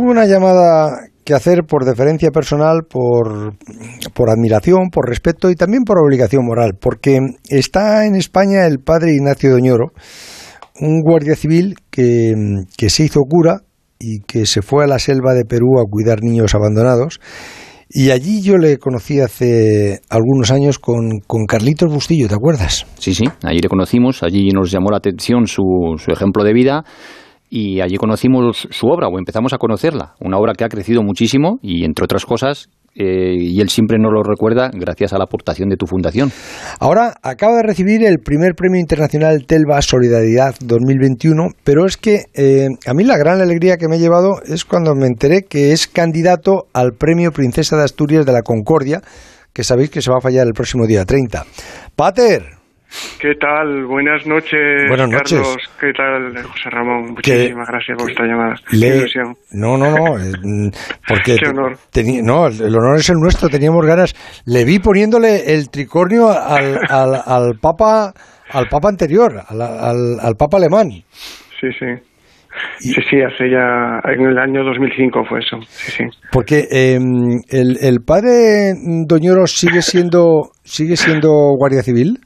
Hubo una llamada que hacer por deferencia personal, por, por admiración, por respeto y también por obligación moral, porque está en España el padre Ignacio Doñoro, un guardia civil que, que se hizo cura y que se fue a la selva de Perú a cuidar niños abandonados. Y allí yo le conocí hace algunos años con, con Carlitos Bustillo, ¿te acuerdas? Sí, sí, allí le conocimos, allí nos llamó la atención su, su ejemplo de vida y allí conocimos su obra o empezamos a conocerla, una obra que ha crecido muchísimo y entre otras cosas eh, y él siempre nos lo recuerda gracias a la aportación de tu fundación. Ahora acaba de recibir el primer premio internacional Telva Solidaridad 2021, pero es que eh, a mí la gran alegría que me he llevado es cuando me enteré que es candidato al premio Princesa de Asturias de la Concordia, que sabéis que se va a fallar el próximo día 30. Pater, ¿Qué tal? Buenas noches, Buenas noches. Carlos. ¿Qué tal, José Ramón? Muchísimas gracias por esta llamada. Le-. No, no, no, eh, porque Qué honor. no, el el honor es el nuestro, teníamos ganas. Le vi poniéndole el tricornio al, al, al papa al papa anterior, al, al, al papa alemán. Sí, sí. Y- Sí, sí, hace ya... En el año 2005 fue eso. Sí, sí. Porque eh, el, el padre Doñoro sigue siendo sigue siendo guardia civil.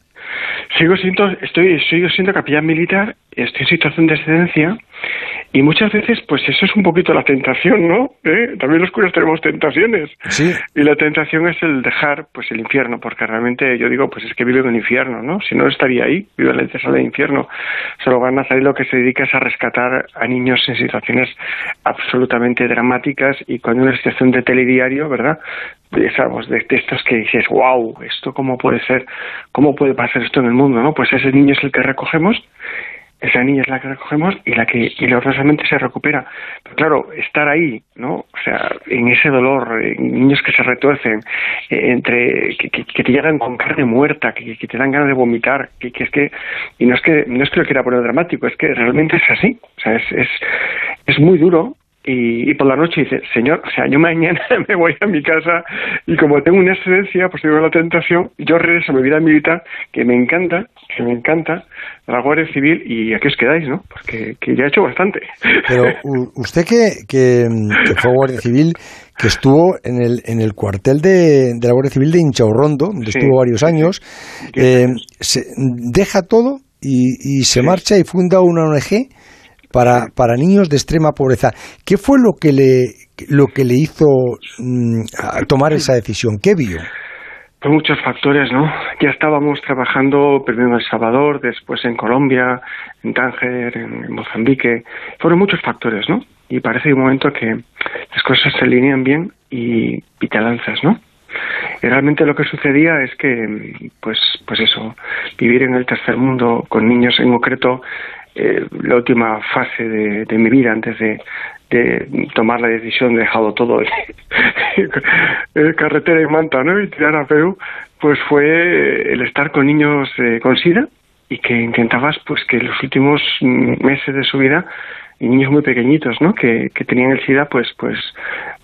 Sigo siendo, estoy, sigo siendo capellán militar, estoy en situación de excedencia y muchas veces pues eso es un poquito la tentación, ¿no? ¿Eh? También los curas tenemos tentaciones. Sí. Y la tentación es el dejar pues el infierno, porque realmente yo digo, pues es que vive en el infierno, ¿no? Si no estaría ahí, vive en el tesoro del infierno. Solo van a salir lo que se dedica es a rescatar a niños en situaciones absolutamente dramáticas y con una situación de telediario, ¿verdad? De, sabes, de, de estos que dices, wow, esto cómo puede ser, cómo puede pasar esto en el mundo, ¿no? Pues ese niño es el que recogemos esa niña es la que recogemos y la que milagrosamente se recupera. Pero claro, estar ahí, ¿no? O sea, en ese dolor, en niños que se retuercen, eh, entre que, que- que te llegan con carne muerta, que, que te dan ganas de vomitar, que, que es que y no es que no es que lo quiera poner dramático, es que realmente es así. O sea, es es, es muy duro. Y, y por la noche dice, señor, o sea, yo mañana me voy a mi casa y como tengo una excedencia, pues tengo la tentación, yo regreso a mi vida militar, que me encanta, que me encanta, la Guardia Civil, y aquí os quedáis, ¿no? Porque que ya he hecho bastante. Pero u- usted que, que, que fue guardia civil, que estuvo en el, en el cuartel de, de la Guardia Civil de Inchaurrondo, donde Sí, estuvo varios años, eh, se, deja todo y, y se Sí. marcha y funda una ONG para, para niños de extrema pobreza. ¿Qué fue lo que le, lo que le hizo mm, tomar esa decisión? ¿Qué vio? Por muchos factores, ¿no? Ya estábamos trabajando primero en El Salvador, después en Colombia, en Tánger, en, Mozambique. Fueron muchos factores, ¿no? Y parece un momento que las cosas se alinean bien y, y te lanzas, ¿no? Y realmente lo que sucedía es que, pues, pues eso, vivir en el tercer mundo con niños en concreto, eh, la última fase de, de mi vida antes de, de tomar la decisión, de dejado todo eh, carretera y manta, ¿no? Y tirar a Perú, pues fue el estar con niños eh, con SIDA y que intentabas, pues, que los últimos meses de su vida y niños muy pequeñitos, ¿no? Que, que tenían el SIDA, pues, pues,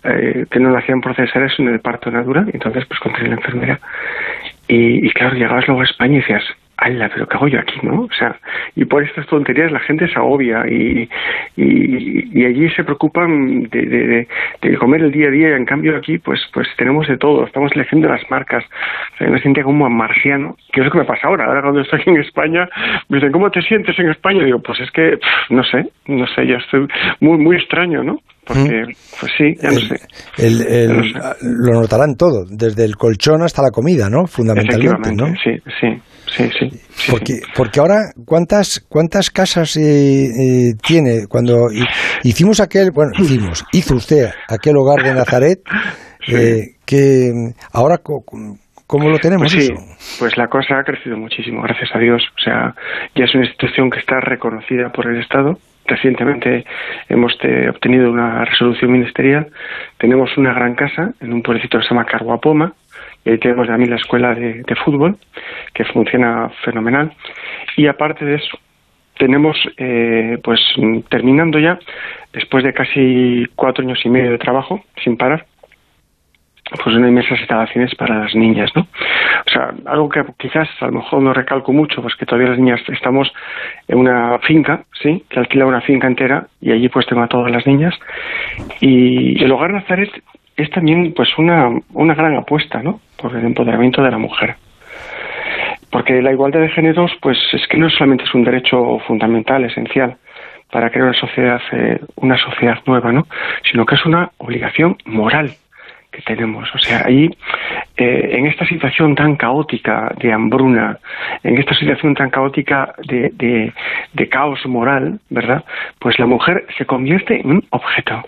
eh, que no lo hacían procesar eso en el parto natural, entonces, pues, contra la enfermera. Y, y claro, llegabas luego a España y decías, ¡Hala, pero qué hago yo aquí, no! O sea, y por estas tonterías la gente se agobia y, y, y allí se preocupan de, de, comer el día a día y en cambio aquí pues pues tenemos de todo, estamos eligiendo las marcas. O sea, yo me sentía como marciano, que es lo que me pasa ahora. Ahora cuando estoy en España me dicen, ¿cómo te sientes en España? digo, pues es que, pff, no sé, no sé, ya estoy muy, muy extraño, ¿no? Porque, pues sí, ya no El- sé. el- el- No sé. lo notarán todo, desde el colchón hasta la comida, ¿no? Fundamentalmente, ¿no? sí, sí, sí, sí. sí, Porque, sí. porque ahora, ¿cuántas, cuántas casas eh, eh, tiene? Cuando hi- hicimos aquel, bueno, hicimos, hizo usted aquel hogar de Nazaret, eh, que ahora, ¿cómo lo tenemos Pues sí, eso? pues la cosa ha crecido muchísimo, gracias a Dios. O sea, ya es una institución que está reconocida por el Estado. Recientemente hemos eh, obtenido una resolución ministerial. Tenemos una gran casa en un pueblecito que se llama Carguapoma. Ahí tenemos también la escuela de, fútbol, que funciona fenomenal. Y aparte de eso, tenemos, eh, pues terminando ya, después de casi cuatro años y medio de trabajo, sin parar, pues hay mesas instalaciones para las niñas, ¿no? O sea, algo que quizás a lo mejor no recalco mucho, pues que todavía las niñas estamos en una finca, ¿sí? Que alquila una finca entera y allí pues tengo a todas las niñas. Y el Hogar Nazaret es también pues una, una gran apuesta, ¿no? Por el empoderamiento de la mujer. Porque la igualdad de géneros, pues es que no solamente es un derecho fundamental, esencial, para crear una sociedad, eh, una sociedad nueva, ¿no? Sino que es una obligación moral que tenemos. O sea, ahí, eh, en esta situación tan caótica de hambruna, en esta situación tan caótica de, de, de caos moral, ¿verdad? Pues la mujer se convierte en un objeto.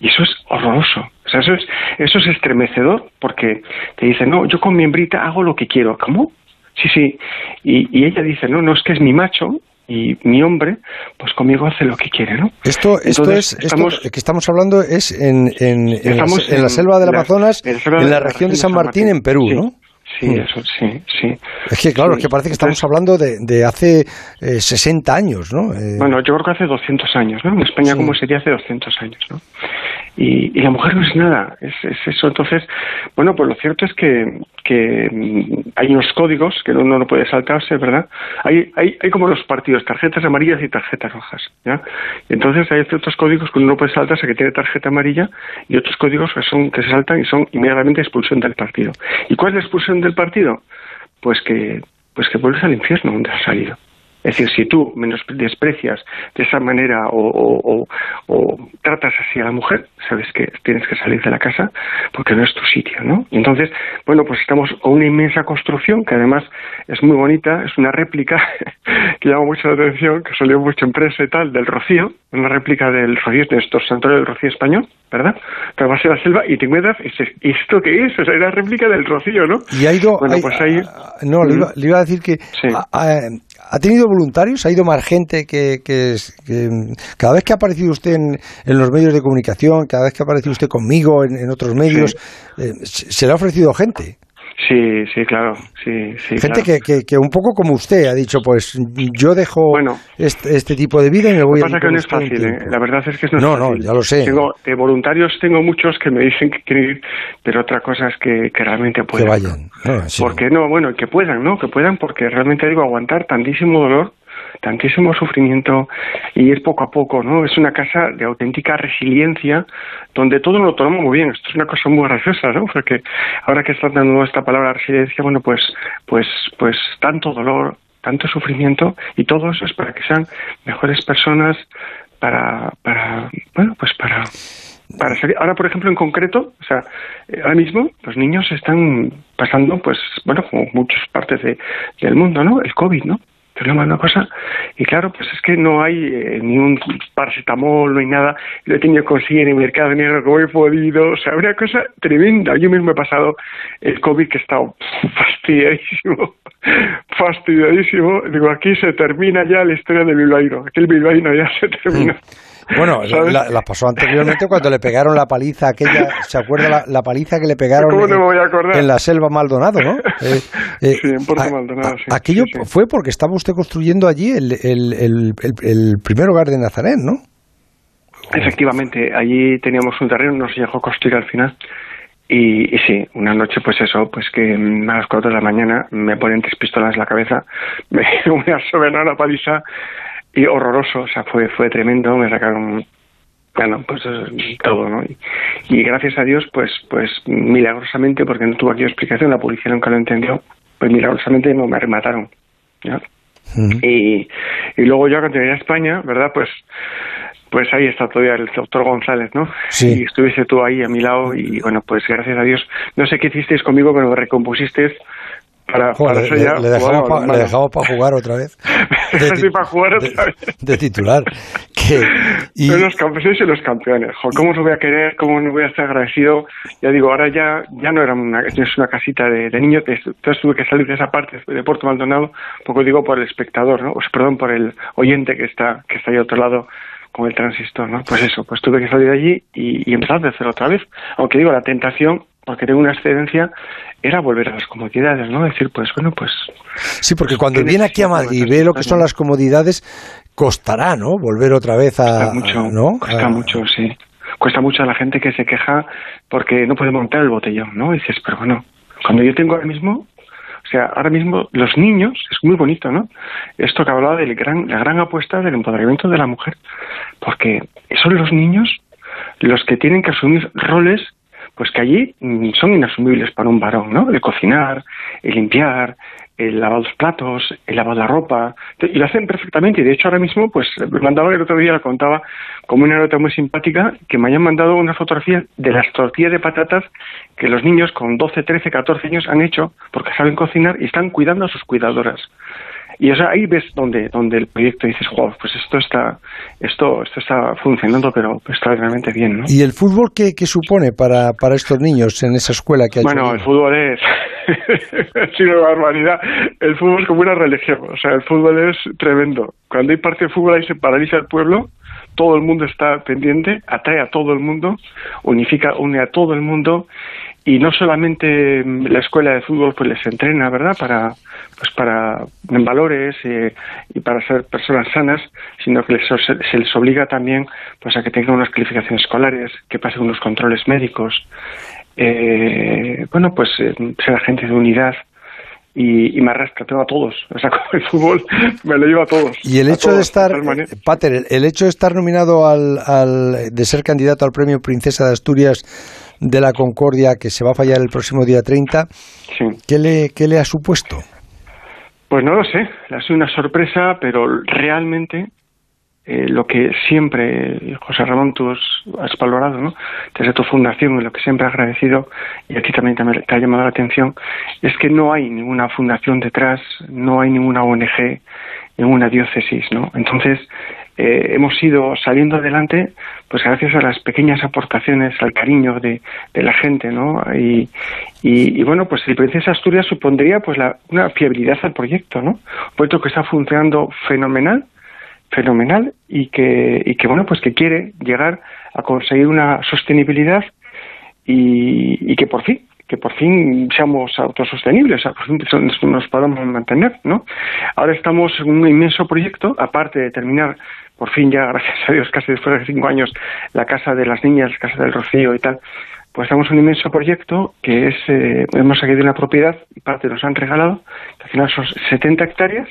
Y eso es horroroso. O sea, eso es, eso es estremecedor porque te dice, no, yo con mi hembrita hago lo que quiero. ¿Cómo? Sí, sí. Y, y ella dice, no, no, es que es mi macho y mi hombre, pues conmigo hace lo que quiere, ¿no? Esto, esto es, estamos, esto que estamos hablando es en, en, en, la, en la, selva del Amazonas, en la, región de San Martín, en Perú, sí. ¿no? Sí, Mm. eso, sí, sí. Es que, claro, Sí. es que parece que estamos hablando de, de hace eh, 60 años, ¿no? Eh, Bueno, yo creo que hace 200 años, ¿no? En España, Sí. como sería hace 200 años, ¿no? Y, y la mujer no es nada, es, es eso. Entonces, bueno, pues lo cierto es que, que mm, hay unos códigos que uno no puede saltarse, ¿verdad? Hay, hay, hay como los partidos, tarjetas amarillas y tarjetas rojas, ¿ya? Entonces hay ciertos códigos que uno no puede saltarse, que tiene tarjeta amarilla, y otros códigos que son que se saltan y son inmediatamente expulsión del partido. ¿Y cuál es la expulsión del partido? Pues que, pues que vuelves al infierno donde has salido. Es decir, si tú menos desprecias de esa manera o, o- o- o tratas así a la mujer, sabes que tienes que salir de la casa porque no es tu sitio, ¿no? Y entonces, bueno, pues estamos con una inmensa construcción que además es muy bonita, es una réplica que llama mucho la atención, que salió mucho en prensa y tal, del Rocío, una réplica del Rocío, de nuestro santuario del Rocío español, ¿verdad? Te vas a la selva y te encuentras, y dices, ¿y esto qué es? O sea, era réplica del Rocío, ¿no? y ha ido. Bueno, hay- pues ahí- ah, no, le iba, le iba a decir que. Sí. Ha tenido voluntarios? ¿Ha ido más gente que, que, cada vez que ha aparecido usted en, en los medios de comunicación, cada vez que ha aparecido usted conmigo en, en otros medios, eh, se, se le ha ofrecido gente? Sí, sí, claro, sí, sí. Gente claro. que, que, que un poco como usted ha dicho, pues yo dejo Bueno. este, este tipo de vida y me voy Lo a que pasa que no es fácil, ¿eh? la verdad es que no es No, no, fácil. ya lo sé. Tengo, de voluntarios tengo muchos que me dicen que quieren ir, pero otra cosa es que, que realmente que puedan. vayan. No, sí. Porque no, bueno, que puedan, ¿no? Que puedan, porque realmente digo, aguantar tantísimo dolor, tantísimo sufrimiento y ir poco a poco, ¿no? Es una casa de auténtica resiliencia donde todo lo tomamos muy bien. Esto es una cosa muy graciosa, ¿no? Porque ahora que está dando esta palabra resiliencia, bueno, pues, pues, pues tanto dolor, tanto sufrimiento y todo eso es para que sean mejores personas, para, para, bueno, pues para para salir. Ahora, por ejemplo, en concreto, o sea, eh, ahora mismo los niños están pasando, pues, bueno, como muchas partes de, del mundo, ¿no? El COVID, ¿no? Pero una cosa, y claro, pues es que no hay eh, ni un paracetamol, no hay nada, lo he tenido que conseguir en el mercado negro como he podido, o sea, una cosa tremenda. Yo mismo he pasado el COVID que he estado fastidiadísimo, fastidiadísimo. Digo, aquí se termina ya la historia del bilbaíno, aquí el bilbaíno ya se termina. Bueno, ¿sabes? la, pasó anteriormente cuando le pegaron la paliza aquella, ¿se acuerda la, la paliza que le pegaron ¿Cómo no en, voy a la selva Maldonado, ¿no? Eh, eh, Sí, en Puerto a- Maldonado, a- sí, Aquello sí, sí. fue porque estaba usted construyendo allí el, el, el, el- el primer hogar de Nazaret, ¿no? Efectivamente, allí teníamos un terreno, nos dejó construir al final. Y, y sí, una noche, pues eso, pues que a las cuatro de la mañana me ponen tres pistolas en la cabeza, me una soberana paliza y horroroso, o sea, fue, fue tremendo, me sacaron, bueno, pues todo, ¿no? Y, y gracias a Dios, pues, pues milagrosamente, porque no tuvo aquí explicación, la policía nunca lo entendió, pues milagrosamente no me remataron, ¿ya? Y, y luego yo cuando llegué a España, ¿verdad? Pues pues ahí está todavía el doctor González, ¿no? Sí. Y estuviste tú ahí a mi lado y bueno, pues gracias a Dios, no sé qué hicisteis conmigo, pero me recompusisteis para, Joder, para le, ya. le dejamos pa- para jugar otra vez. Ti- para jugar de- otra vez. de titular. Que, y, Son los campeones y los campeones. Jo, ¿Cómo os voy a querer? ¿Cómo no voy a estar agradecido? Ya digo, ahora ya ya no era una, no es una casita de, de niños. de- Entonces tuve que salir de esa parte de Puerto Maldonado, poco digo por el espectador, ¿no? O sea, perdón, por el oyente que está que está ahí a otro lado con el transistor, ¿no? Pues eso, pues tuve que salir de allí y, y empezar de cero otra vez. Aunque digo, la tentación, porque tengo una excedencia, era volver a las comodidades, ¿no? Decir, pues bueno, pues sí, porque cuando ¿Qué viene aquí a Madrid y ve lo que son las comodidades, costará, ¿no? Volver otra vez a... Cuesta mucho, ¿no? cuesta A- mucho, sí. cuesta mucho a la gente que se queja porque no puede montar el botellón, ¿no? Y dices, pero bueno, cuando yo tengo ahora mismo o sea, ahora mismo los niños, es muy bonito, ¿no? Esto que hablaba de la gran apuesta del empoderamiento de la mujer, porque son los niños los que tienen que asumir roles pues que allí mm, son inasumibles para un varón, ¿no? El cocinar, el limpiar, el lavar los platos, el lavar la ropa, y lo hacen perfectamente. Y de hecho ahora mismo, pues me mandaba el otro día, lo contaba como una nota muy simpática, que me hayan mandado una fotografía de las tortillas de patatas que los niños con 12, 13, 14 años han hecho porque saben cocinar y están cuidando a sus cuidadoras. Y ahí ves donde, donde el proyecto dices, wow, pues esto está, esto, esto está funcionando, pero extraordinariamente bien, ¿no? ¿Y el fútbol qué, qué supone para, para estos niños en esa escuela que ha Bueno, el fútbol es, sí, una barbaridad. El fútbol es como una religión, o sea, el fútbol es tremendo. Cuando hay parte de fútbol ahí se paraliza el pueblo, todo el mundo está pendiente, atrae a todo el mundo, unifica, une a todo el mundo y no solamente la escuela de fútbol pues les entrena verdad para pues para en valores eh, y para ser personas sanas sino que se les obliga también pues a que tengan unas calificaciones escolares que pasen unos controles médicos eh, bueno pues eh, ser agente de unidad y, me arrastra, tengo a todos. O sea, con el fútbol me lo llevo a todos. Y el hecho de estar, Pater, el hecho de estar nominado al, al, de ser candidato al premio Princesa de Asturias de la Concordia que se va a fallar el próximo día 30, ¿qué, le, ¿qué le ha supuesto? Pues no lo sé, ha sido una sorpresa, pero realmente eh, lo que siempre, José Ramón, tú has valorado, ¿no? desde tu fundación, y lo que siempre he agradecido, y a ti también te ha llamado la atención, es que no hay ninguna fundación detrás, no hay ninguna ONG, ninguna diócesis, ¿no? Entonces, eh, hemos ido saliendo adelante pues gracias a las pequeñas aportaciones, al cariño de, la gente, ¿no? Y, y, bueno, pues el Princesa Asturias supondría pues la, una fiabilidad al proyecto, ¿no? Un proyecto que está funcionando fenomenal, fenomenal y que, y que bueno, pues que quiere llegar a conseguir una sostenibilidad y, y que por fin que por fin seamos autosostenibles, por fin nos podamos mantener, ¿no? Ahora estamos en un inmenso proyecto, aparte de terminar por fin ya, gracias a Dios, casi después de cinco años, la Casa de las Niñas, Casa del Rocío y tal, pues estamos en un inmenso proyecto que es, eh, hemos de una propiedad y parte nos han regalado, que al final son 70 hectáreas,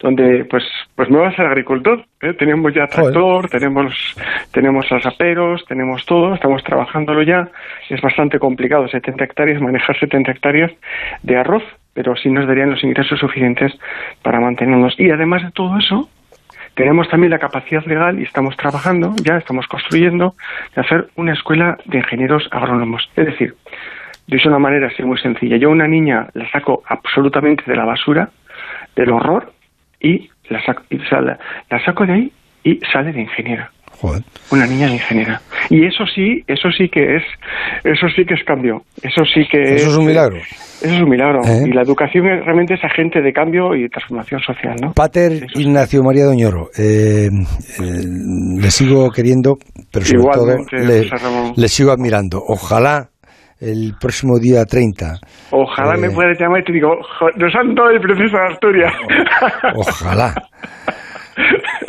donde pues pues me voy a ser agricultor. ¿eh? Tenemos ya tractor, tenemos tenemos aperos, tenemos todo, estamos trabajándolo ya. Es bastante complicado, 70 hectáreas, manejar 70 hectáreas de arroz, pero sí nos darían los ingresos suficientes para mantenernos. Y además de todo eso, tenemos también la capacidad legal y estamos trabajando, ya estamos construyendo, de hacer una escuela de ingenieros agrónomos. Es decir, de una manera así muy sencilla. Yo a una niña la saco absolutamente de la basura, del horror, y la saco, la saco de ahí y sale de ingeniera. Una niña de ingeniera. Y eso sí, eso sí que es, eso sí que es cambio. Eso sí que Eso es, un milagro. Eso es un milagro. ¿Eh? Y la educación realmente es agente de cambio y de transformación social, ¿no? Pater Ignacio María Doñoro, eh, eh, le sigo queriendo, pero sobre todo le, sigo admirando. Ojalá el próximo día 30. Ojalá me pueda llamar y te digo, nos han dado el proceso de Asturias. Ojalá.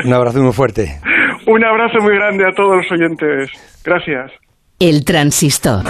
Un abrazo muy fuerte. Un abrazo muy grande a todos los oyentes. Gracias. El transistor.